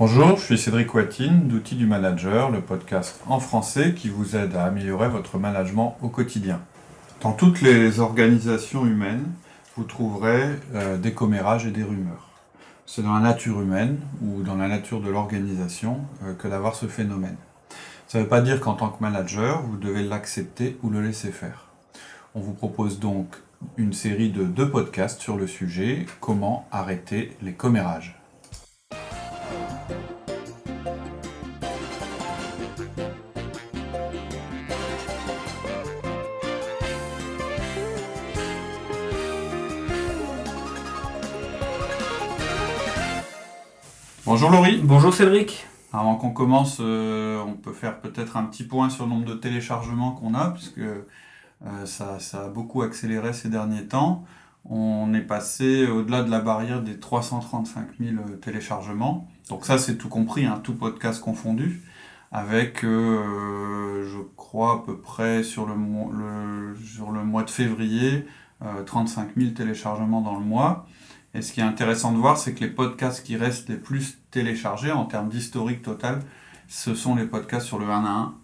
Bonjour, je suis Cédric Watine d'Outils du Manager, le podcast en français qui vous aide à améliorer votre management au quotidien. Dans toutes les organisations humaines, vous trouverez euh, des commérages et des rumeurs. C'est dans la nature humaine ou dans la nature de l'organisation euh, que d'avoir ce phénomène. Ça ne veut pas dire qu'en tant que manager, vous devez l'accepter ou le laisser faire. On vous propose donc une série de deux podcasts sur le sujet Comment arrêter les commérages. Bonjour Laurie. Bonjour Cédric. Avant qu'on commence, euh, on peut faire peut-être un petit point sur le nombre de téléchargements qu'on a, puisque euh, ça, a beaucoup accéléré ces derniers temps. On est passé au-delà de la barrière des 335 000 euh, téléchargements. Donc ça, c'est tout compris, hein, tout podcast confondu, avec, je crois, à peu près sur le, sur le mois de février, 35 000 téléchargements dans le mois. Et ce qui est intéressant de voir, c'est que les podcasts qui restent les plus téléchargés en termes d'historique total, ce sont les podcasts sur le 1 à 1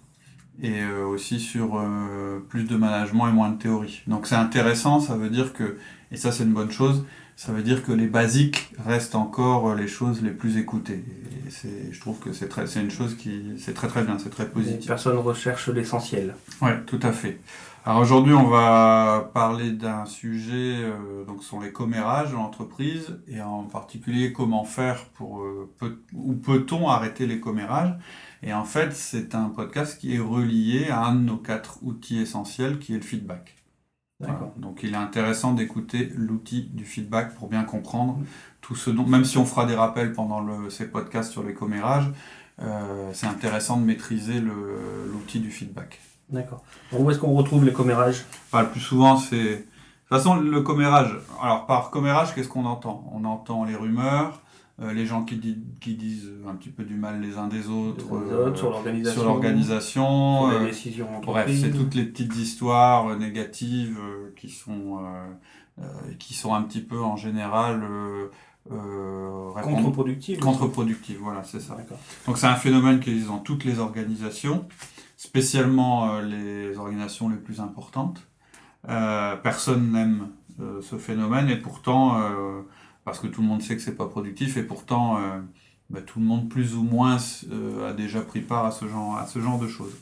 et euh, aussi sur euh, plus de management et moins de théorie. Donc c'est intéressant, ça veut dire que, et ça c'est une bonne chose, ça veut dire que les basiques restent encore euh, les choses les plus écoutées. Et je trouve que c'est une chose qui c'est très très bien, c'est très positif. Les personnes recherchent l'essentiel. Oui, tout à fait. Alors aujourd'hui, on va parler d'un sujet, euh, donc ce sont les commérages de l'entreprise, et en particulier comment faire pour, euh, ou peut-on arrêter les commérages. Et en fait, c'est un podcast qui est relié à un de nos quatre outils essentiels, qui est le feedback. Donc il est intéressant d'écouter l'outil du feedback pour bien comprendre tout ce dont, même si on fera des rappels pendant le, ces podcasts sur les commérages, euh, c'est intéressant de maîtriser l'outil du feedback. D'accord. Où est-ce qu'on retrouve les commérages? Le plus souvent, c'est. De toute façon, le commérage. Alors, par commérage, qu'est-ce qu'on entend? On entend les rumeurs, euh, les gens qui, qui, disent un petit peu du mal les uns des autres, euh, sur l'organisation, sur, l'organisation, les euh, bref, c'est toutes les petites histoires négatives qui sont qui sont un petit peu en général contre-productives. Contre-productives, voilà, c'est ça. Donc c'est un phénomène qui existe dans toutes les organisations spécialement euh, les organisations les plus importantes. Euh, personne n'aime euh, ce phénomène et pourtant, parce que tout le monde sait que c'est pas productif et pourtant bah, tout le monde plus ou moins a déjà pris part à ce genre, à ce genre de choses.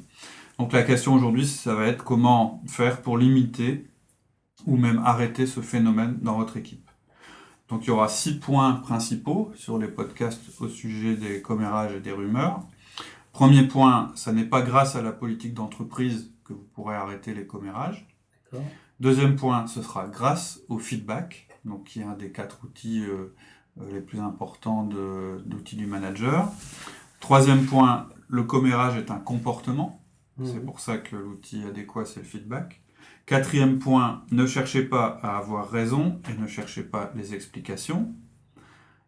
Donc la question aujourd'hui, ça va être comment faire pour limiter ou même arrêter ce phénomène dans votre équipe. Donc il y aura six points principaux sur les podcasts au sujet des commérages et des rumeurs. Premier point, ça n'est pas grâce à la politique d'entreprise que vous pourrez arrêter les commérages. Deuxième point, ce sera grâce au feedback, donc qui est un des quatre outils euh, euh, les plus importants d'outils du manager. Troisième point, le commérage est un comportement. Mmh. C'est pour ça que l'outil adéquat, c'est le feedback. Quatrième point, ne cherchez pas à avoir raison et ne cherchez pas les explications.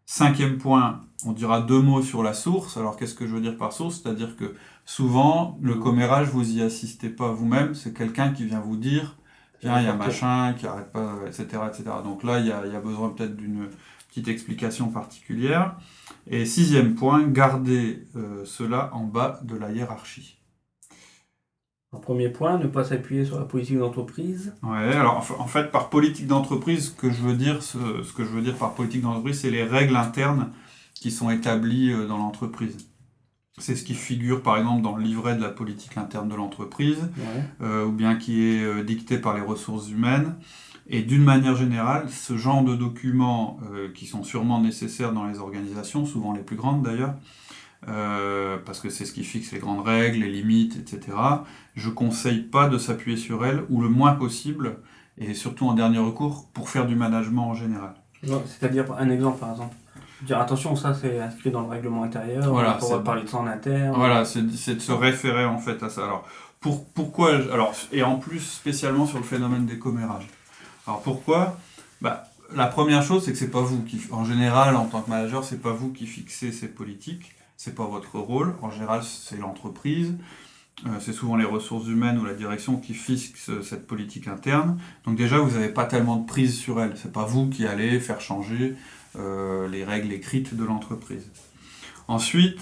Cinquième point, on dira deux mots sur la source. Alors qu'est-ce que je veux dire par source? C'est-à-dire que souvent, le commérage, vous y assistez pas vous-même, c'est quelqu'un qui vient vous dire, tiens, il y a machin qui arrête pas, etc. etc. Donc là, il y a, besoin peut-être d'une petite explication particulière. Et sixième point, gardez euh, cela en bas de la hiérarchie. Premier point, ne pas s'appuyer sur la politique d'entreprise. Ouais, alors en fait, par politique d'entreprise, ce que je veux dire, ce que je veux dire par politique d'entreprise, c'est les règles internes qui sont établis euh, dans l'entreprise. C'est ce qui figure par exemple dans le livret de la politique interne de l'entreprise, euh, ou bien qui est euh, dicté par les ressources humaines. Et d'une manière générale, ce genre de documents qui sont sûrement nécessaires dans les organisations, souvent les plus grandes d'ailleurs, parce que c'est ce qui fixe les grandes règles, les limites, etc. Je conseille pas de s'appuyer sur elles, ou le moins possible, et surtout en dernier recours, pour faire du management en général. C'est-à-dire un exemple par exemple Dire attention, ça c'est inscrit dans le règlement intérieur, voilà, on va parler de ça en interne. Voilà, c'est de se référer en fait à ça. Alors, pour, pourquoi alors, Et en plus, spécialement sur le phénomène des commérages. Alors pourquoi? Bah, La première chose, c'est que c'est pas vous qui, en général, en tant que manager, c'est pas vous qui fixez ces politiques, c'est pas votre rôle. En général, c'est l'entreprise. Euh, c'est souvent les ressources humaines ou la direction qui fixe cette politique interne. Donc déjà, vous n'avez pas tellement de prise sur elle. C'est pas vous qui allez faire changer euh, les règles écrites de l'entreprise. Ensuite,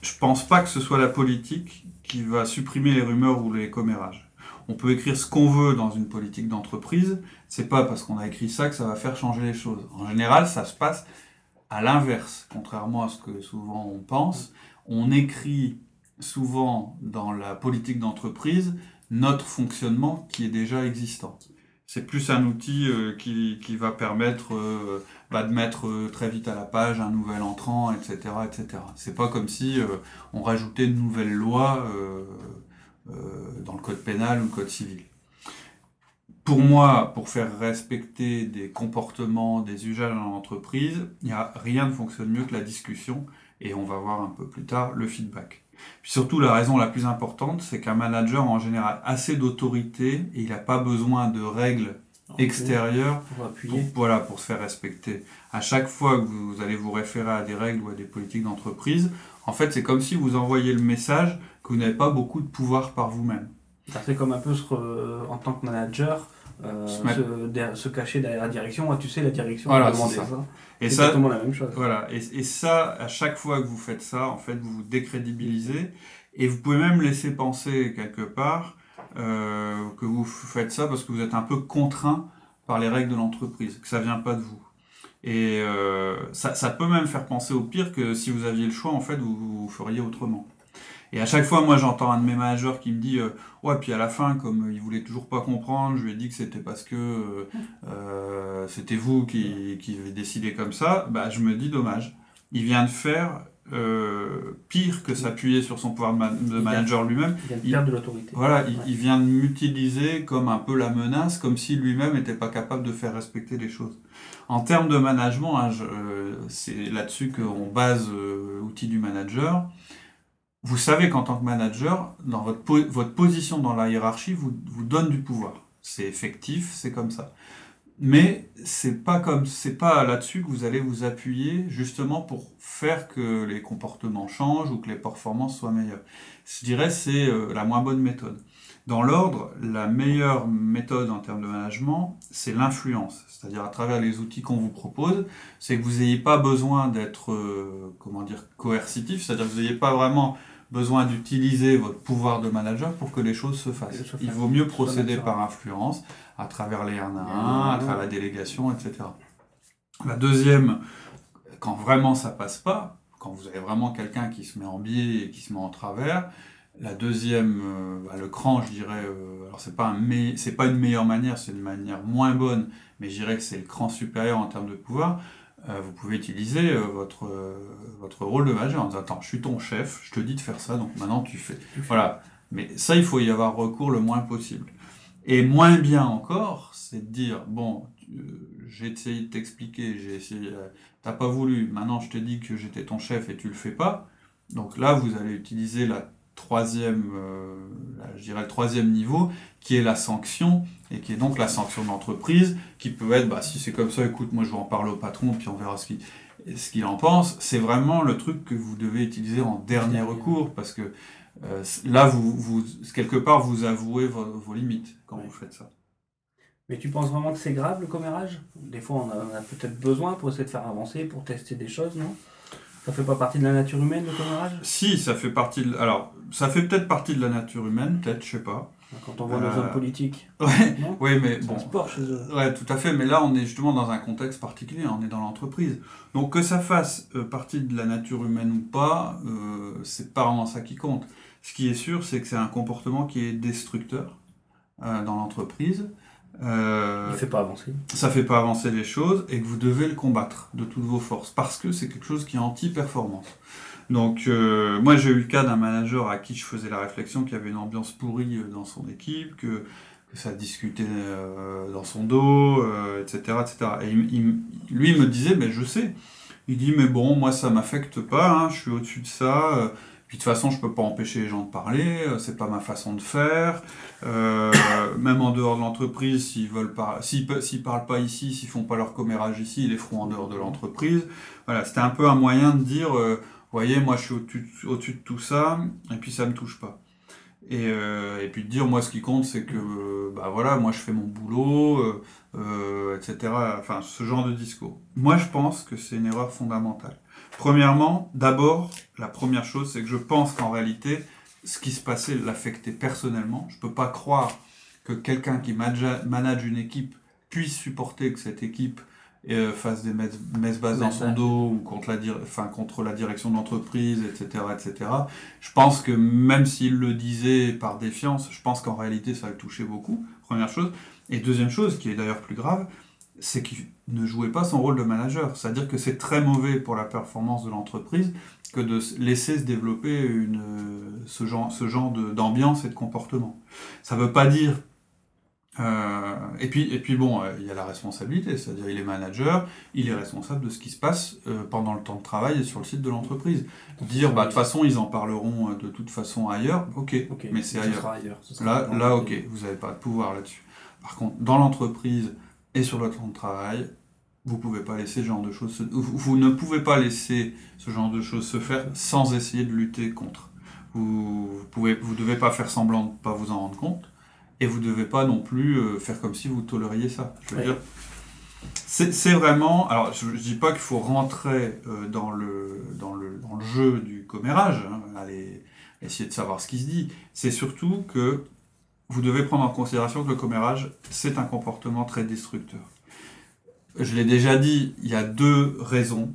je pense pas que ce soit la politique qui va supprimer les rumeurs ou les commérages. On peut écrire ce qu'on veut dans une politique d'entreprise, c'est pas parce qu'on a écrit ça que ça va faire changer les choses. En général, ça se passe à l'inverse, contrairement à ce que souvent on pense. On écrit souvent dans la politique d'entreprise notre fonctionnement qui est déjà existant. C'est plus un outil euh, qui, va permettre euh, bah, de mettre euh, très vite à la page un nouvel entrant, etc. etc. C'est pas comme si on rajoutait une nouvelle loi dans le code pénal ou le code civil. Pour moi, pour faire respecter des comportements, des usages dans l'entreprise, il n'y a rien ne fonctionne mieux que la discussion et on va voir un peu plus tard le feedback. Puis surtout, la raison la plus importante, c'est qu'un manager en général assez d'autorité et il n'a pas besoin de règles extérieures pour, voilà, pour se faire respecter. À chaque fois que vous allez vous référer à des règles ou à des politiques d'entreprise, en fait, c'est comme si vous envoyez le message que vous n'avez pas beaucoup de pouvoir par vous-même. C'est comme un peu en tant que manager, euh, se, cacher derrière la direction. tu sais, la direction voilà, a ça. Et ça, exactement la même chose. Voilà. Et, et, ça, à chaque fois que vous faites ça, en fait, vous vous décrédibilisez. Et vous pouvez même laisser penser quelque part euh, que vous faites ça parce que vous êtes un peu contraint par les règles de l'entreprise, que ça vient pas de vous. Et euh, ça, ça, peut même faire penser au pire que si vous aviez le choix, en fait, vous, vous feriez autrement. Et à chaque fois, moi, j'entends un de mes managers qui me dit euh, Ouais, puis à la fin, comme il voulait toujours pas comprendre, je lui ai dit que c'était parce que euh, euh, c'était vous qui, qui avez décidé comme ça. Bah, je me dis Dommage. Il vient de faire pire que s'appuyer sur son pouvoir de, manager lui-même. Il vient de perdre de l'autorité. Voilà, il, vient de m'utiliser comme un peu la menace, comme si lui-même n'était pas capable de faire respecter les choses. En termes de management, hein, c'est là-dessus qu'on base l'outil du manager vous savez qu'en tant que manager, dans votre, votre position dans la hiérarchie vous, vous donne du pouvoir. C'est effectif, c'est comme ça. Mais c'est pas comme c'est pas là-dessus que vous allez vous appuyer justement pour faire que les comportements changent ou que les performances soient meilleures. Je dirais c'est euh, la moins bonne méthode. Dans l'ordre, la meilleure méthode en termes de management, c'est l'influence. C'est-à-dire à travers les outils qu'on vous propose, c'est que vous n'ayez pas besoin d'être, euh, comment dire, coercitif. C'est-à-dire que vous n'ayez pas vraiment besoin d'utiliser votre pouvoir de manager pour que les choses se fassent. Il vaut mieux procéder par influence, à travers les 1 à 1, à travers la délégation, etc. La deuxième, quand vraiment ça passe pas, quand vous avez vraiment quelqu'un qui se met en biais et qui se met en travers, la deuxième, euh, bah, le cran, je dirais, euh, alors c'est pas un c'est pas une meilleure manière, c'est une manière moins bonne, mais je dirais que c'est le cran supérieur en termes de pouvoir. Euh, vous pouvez utiliser euh, votre, euh, votre rôle de manager en disant Attends, je suis ton chef, je te dis de faire ça, donc maintenant tu fais. Voilà. Mais ça, il faut y avoir recours le moins possible. Et moins bien encore, c'est de dire Bon, j'ai essayé de t'expliquer, j'ai essayé, t'as pas voulu, maintenant je te dis que j'étais ton chef et tu le fais pas. Donc là, vous allez utiliser la troisième, euh, je dirais le troisième niveau, qui est la sanction, et qui est donc la sanction d'entreprise, qui peut être, bah, si c'est comme ça, écoute, moi je vais en parler au patron, puis on verra ce qu'il ce qu'il en pense. C'est vraiment le truc que vous devez utiliser en dernier recours, parce que euh, là, vous, vous, quelque part, vous avouez vos, limites quand vous faites ça. Mais tu penses vraiment que c'est grave le commérage? Des fois, on a, a peut-être besoin pour essayer de faire avancer, pour tester des choses, non? Ça fait pas partie de la nature humaine, le commérage Si, ça fait partie de... Alors, ça fait peut-être partie de la nature humaine, peut-être, je sais pas. Quand on voit nos hommes euh, politiques. Ouais, ouais mais bon. Sport chez eux. Ouais, tout à fait. Mais là, on est justement dans un contexte particulier. On est dans l'entreprise. Donc, que ça fasse euh, partie de la nature humaine ou pas, euh, c'est pas vraiment ça qui compte. Ce qui est sûr, c'est que c'est un comportement qui est destructeur euh, dans l'entreprise. Euh, Il fait pas avancer. Ça fait pas avancer les choses et que vous devez le combattre de toutes vos forces parce que c'est quelque chose qui est anti-performance. Donc, euh, moi, j'ai eu le cas d'un manager à qui je faisais la réflexion qu'il y avait une ambiance pourrie euh, dans son équipe, que, que ça discutait euh, dans son dos, etc., etc. Et il, lui, il me disait, mais je sais. Il dit, mais bon, moi, ça m'affecte pas, hein, je suis au-dessus de ça de toute façon, je peux pas empêcher les gens de parler, euh, c'est pas ma façon de faire. Euh, même en dehors de l'entreprise, s'ils veulent pas, s'ils, parlent pas ici, s'ils font pas leur commérage ici, ils les feront en dehors de l'entreprise. Voilà, c'était un peu un moyen de dire, euh, voyez, moi je suis au-dessus, de tout ça, et puis ça me touche pas. Et, et, puis de dire, moi ce qui compte, c'est que, bah voilà, moi je fais mon boulot, etc. Enfin, ce genre de discours. Moi je pense que c'est une erreur fondamentale. Premièrement, d'abord, la première chose, c'est que je pense qu'en réalité, ce qui se passait l'affectait personnellement. Je ne peux pas croire que quelqu'un qui manage une équipe puisse supporter que cette équipe euh, fasse des messes basses dans son dos ou contre la, enfin, contre la direction de l'entreprise, etc., etc. Je pense que même s'il le disait par défiance, je pense qu'en réalité ça le touchait beaucoup, première chose. Et deuxième chose, qui est d'ailleurs plus grave, c'est qu'il ne jouait pas son rôle de manager. C'est-à-dire que c'est très mauvais pour la performance de l'entreprise que de laisser se développer une, ce genre, ce genre d'ambiance et de comportement. Ça ne veut pas dire euh, et puis, et puis bon, euh, il y a la responsabilité, c'est-à-dire il est manager, il est responsable de ce qui se passe euh, pendant le temps de travail et sur le site de l'entreprise. Dire, bah de toute façon, ils en parleront de toute façon ailleurs, ok, mais c'est ailleurs. là, là, ok, vous n'avez pas de pouvoir là-dessus. Par contre, dans l'entreprise et sur le temps de travail, vous pouvez pas laisser ce genre de choses, se... vous ne pouvez pas laisser ce genre de choses se faire sans essayer de lutter contre. Vous, vous pouvez, vous devez pas faire semblant de pas vous en rendre compte et vous ne devez pas non plus euh, faire comme si vous tolériez ça. Je veux dire, c'est vraiment. Alors, je ne dis pas qu'il faut rentrer euh, dans, le, dans, le, dans, le, jeu du commérage, hein, aller essayer de savoir ce qui se dit. C'est surtout que vous devez prendre en considération que le commérage, c'est un comportement très destructeur. Je l'ai déjà dit, il y a deux raisons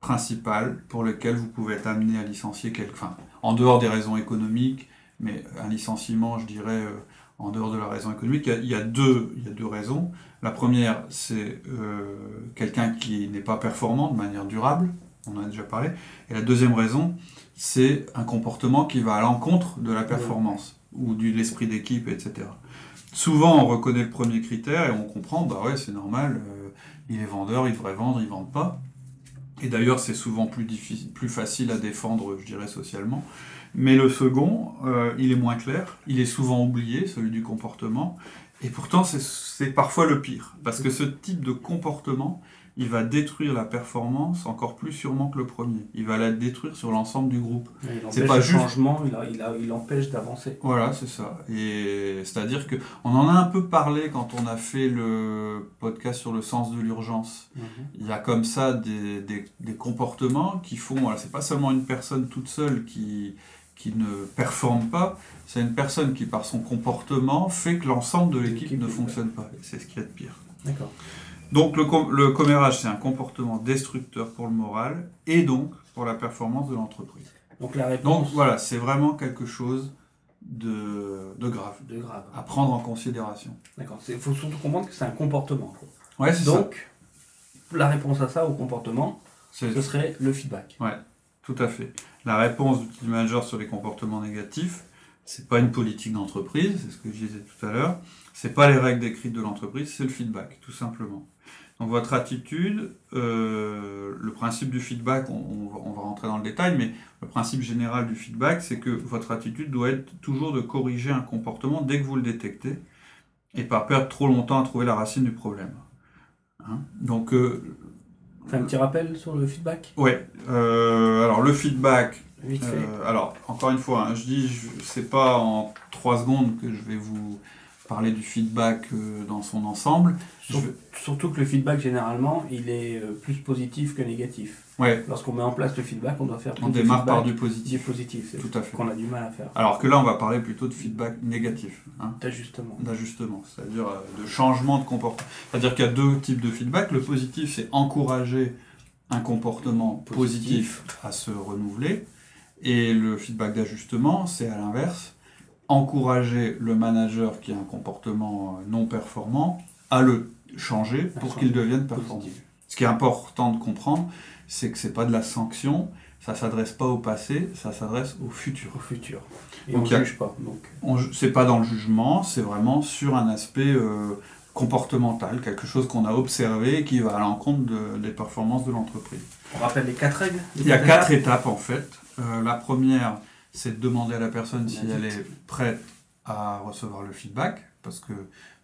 principales pour lesquelles vous pouvez être amené à licencier quelqu'un. en dehors des raisons économiques, mais un licenciement, je dirais, euh, en dehors de la raison économique, il y a, deux, il y a deux raisons. La première, c'est euh, quelqu'un qui n'est pas performant de manière durable, on en a déjà parlé. Et la deuxième raison, c'est un comportement qui va à l'encontre de la performance ou de l'esprit d'équipe, etc. Souvent, on reconnaît le premier critère et on comprend, bah ouais, c'est normal, euh, il est vendeur, il devrait vendre, il ne vend pas. Et d'ailleurs, c'est souvent plus, facile à défendre, je dirais, socialement. Mais le second, euh, il est moins clair, il est souvent oublié, celui du comportement, et pourtant c'est parfois le pire, parce que ce type de comportement, il va détruire la performance encore plus sûrement que le premier. Il va la détruire sur l'ensemble du groupe. C'est pas le juste... changement, il, il, empêche d'avancer. Voilà, c'est ça. Et c'est-à-dire que on en a un peu parlé quand on a fait le podcast sur le sens de l'urgence. Mhm. Il y a comme ça des, des, des comportements qui font. Voilà, c'est pas seulement une personne toute seule qui qui ne performe pas, c'est une personne qui, par son comportement, fait que l'ensemble de l'équipe ne fonctionne pas. C'est ce qui est de pire. D'accord. Donc le, le commérage, c'est un comportement destructeur pour le moral et donc pour la performance de l'entreprise. Donc la réponse. Donc voilà, c'est vraiment quelque chose de, de, grave. De grave. À prendre en considération. D'accord. Il faut surtout comprendre que c'est un comportement. Ouais, c'est Donc, la réponse à ça, au comportement, ce serait le feedback. Ouais. Tout à fait. La réponse du manager sur les comportements négatifs, c'est pas une politique d'entreprise, c'est ce que je disais tout à l'heure. C'est pas les règles décrites de l'entreprise, c'est le feedback, tout simplement. Donc votre attitude, euh, le principe du feedback, on, va rentrer dans le détail, mais le principe général du feedback, c'est que votre attitude doit être toujours de corriger un comportement dès que vous le détectez, et pas perdre trop longtemps à trouver la racine du problème. Hein? Donc euh, Fais un petit rappel sur le feedback? Ouais. Euh, alors, le feedback. Vite fait. Euh, alors, encore une fois, hein, je dis, c'est pas en trois secondes que je vais vous parler du feedback euh, dans son ensemble. Surtout que le feedback, généralement, il est plus positif que négatif. Ouais. Lorsqu'on met en place le feedback, on doit faire On démarre par du positif. positif, tout à fait. Qu'on a du mal à faire. Alors que là, on va parler plutôt de feedback négatif. Hein. D'ajustement. D'ajustement, c'est-à-dire euh, de changement de comportement. C'est-à-dire qu'il y a deux types de feedback. Le positif, c'est encourager un comportement positif. à se renouveler. Et le feedback d'ajustement, c'est à l'inverse, encourager le manager qui a un comportement euh, non performant à le changer pour qu'il devienne performant. Ce qui est important de comprendre, c'est que c'est pas de la sanction, ça s'adresse pas au passé, ça s'adresse au futur. Au futur. Et on ne juge pas. Donc. C'est pas dans le jugement, c'est vraiment sur un aspect euh, comportemental, quelque chose qu'on a observé et qui va à l'encontre des performances de l'entreprise. On rappelle les quatre règles Il y a quatre étapes en fait. Euh, la première, c'est de demander à la personne si elle est prête à recevoir le feedback, parce que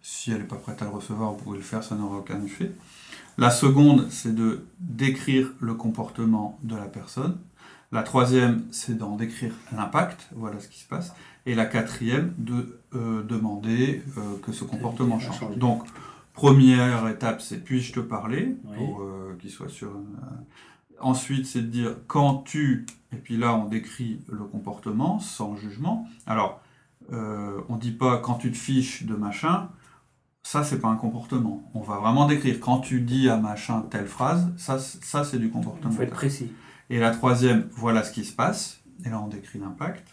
si elle n'est pas prête à le recevoir, vous pouvez le faire, ça n'aura aucun effet. La seconde, c'est de décrire le comportement de la personne. La troisième, c'est d'en décrire l'impact, voilà ce qui se passe. Et la quatrième, de euh, demander euh, que ce comportement change. Donc, première étape, c'est puis-je te parler, pour euh, qu'il soit sur... Ensuite, c'est de dire quand tu, et puis là on décrit le comportement sans jugement. Alors, euh, on dit pas quand tu te fiches de machin, ça c'est pas un comportement. On va vraiment décrire quand tu dis à machin telle phrase, ça, ça c'est du comportement. Il faut être précis. Et la troisième, voilà ce qui se passe, et là on décrit l'impact.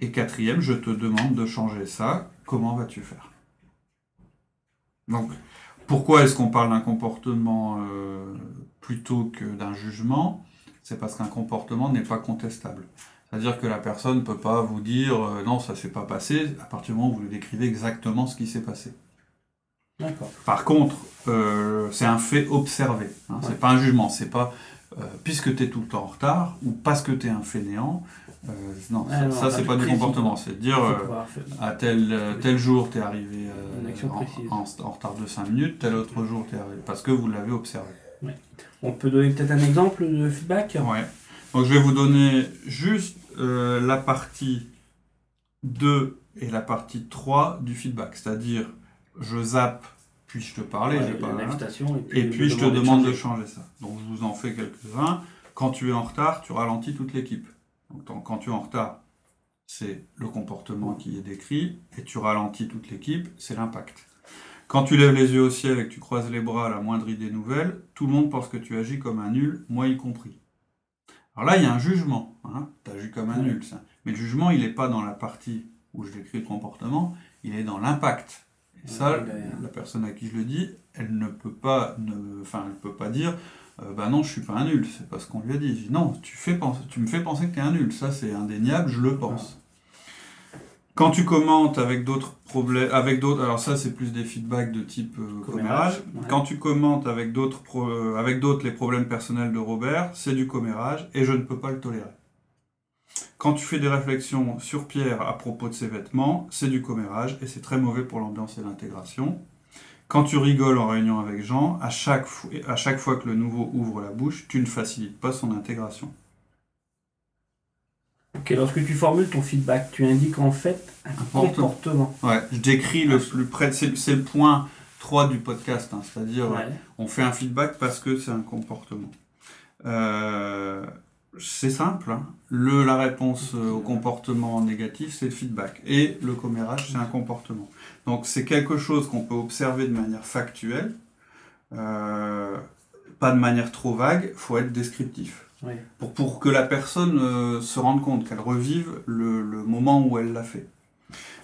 Et quatrième, je te demande de changer ça, comment vas-tu faire? Donc, pourquoi est-ce qu'on parle d'un comportement euh, plutôt que d'un jugement? C'est parce qu'un comportement n'est pas contestable. C'est-à-dire que la personne ne peut pas vous dire euh, non, ça s'est pas passé, à partir du moment où vous lui décrivez exactement ce qui s'est passé. Par contre, euh, c'est un fait observé. Hein, C'est pas un jugement. C'est pas puisque tu es tout le temps en retard ou parce que tu es un fainéant. Euh, non, ça, c'est pas du comportement, c'est de dire euh, à tel, euh, tel jour tu es arrivé en, en, retard de 5 minutes, tel autre jour tu es arrivé, parce que vous l'avez observé. On peut donner peut-être un exemple de feedback? Ouais. Donc je vais vous donner juste la partie 2 et la partie 3 du feedback, c'est-à-dire je zappe puis je te parlais, ouais, pas, et puis, je te demande de changer ça. Donc je vous en fais quelques-uns. Quand tu es en retard, tu ralentis toute l'équipe. Donc, quand tu es en retard, c'est le comportement qui est décrit, et tu ralentis toute l'équipe, c'est l'impact. Quand tu lèves les yeux au ciel et que tu croises les bras à la moindre idée nouvelle, tout le monde pense que tu agis comme un nul, moi y compris. Alors là, il y a un jugement. Hein tu agis comme un nul. Ça. Mais le jugement, il n'est pas dans la partie où je décris le comportement, il est dans l'impact. Et ça, la personne à qui je le dis, elle ne peut pas, ne, enfin, elle peut pas dire euh, bah non, je suis pas un nul, c'est pas ce qu'on lui a dit. non, tu, fais penser, tu me fais penser que tu es un nul, ça c'est indéniable, je le pense. Quand tu commentes avec d'autres problèmes, avec d'autres, alors ça c'est plus des feedbacks de type euh, commérage. Quand tu commentes avec d'autres, avec d'autres les problèmes personnels de Robert, c'est du commérage et je ne peux pas le tolérer. Quand tu fais des réflexions sur Pierre à propos de ses vêtements, c'est du commérage et c'est très mauvais pour l'ambiance et l'intégration. Quand tu rigoles en réunion avec Jean, à chaque, à chaque fois que le nouveau ouvre la bouche, tu ne facilites pas son intégration. Ok, lorsque tu formules ton feedback, tu indiques en fait un comportement. Ouais, je décris le plus près, c'est le point 3 du podcast, hein, c'est-à-dire on fait un feedback parce que c'est un comportement. Euh, c'est simple. Hein. Le, la réponse euh, au comportement négatif, c'est le feedback. Et le commérage, c'est un comportement. Donc c'est quelque chose qu'on peut observer de manière factuelle, euh, pas de manière trop vague, il faut être descriptif. Pour, pour que la personne euh, se rende compte, qu'elle revive le, le, moment où elle l'a fait.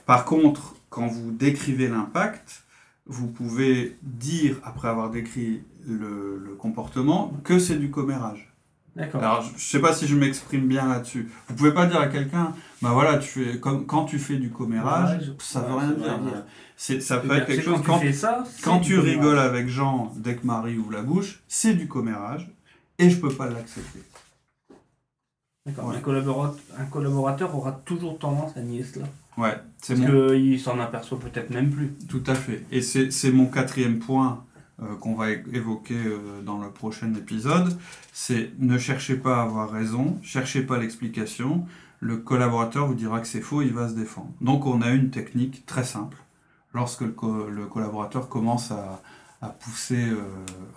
Par contre, quand vous décrivez l'impact, vous pouvez dire, après avoir décrit le, le comportement, que c'est du commérage. Alors, je sais pas si je m'exprime bien là-dessus. Vous pouvez pas dire à quelqu'un, bah voilà, tu fais, comme, quand tu fais du commérage, ça veut rien dire. C'est, ça peut être quelque chose. Quand, tu, fais ça, quand tu rigoles avec Jean dès que Marie ouvre la bouche, c'est du commérage et je peux pas l'accepter. D'accord. Un, collaborateur, un collaborateur aura toujours tendance à nier cela. Ouais, c'est Parce qu'il s'en aperçoit peut-être même plus. Tout à fait. Et c'est, c'est mon quatrième point euh, qu'on va évoquer euh, dans le prochain épisode, c'est ne cherchez pas à avoir raison, cherchez pas l'explication, le collaborateur vous dira que c'est faux, il va se défendre. Donc on a une technique très simple. Lorsque le, collaborateur commence à, pousser... Euh,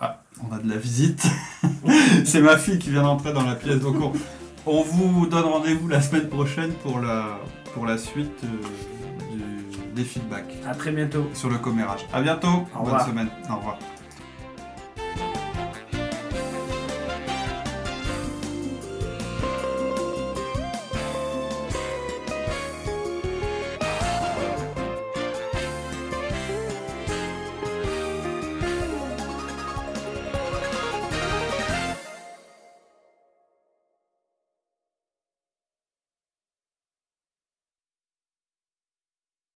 ah, on a de la visite. c'est ma fille qui vient d'entrer dans la pièce. Donc on, vous donne rendez-vous la semaine prochaine pour la, pour la suite des feedbacks. À très bientôt. Sur le commérage. À bientôt. Bonne semaine. Au revoir.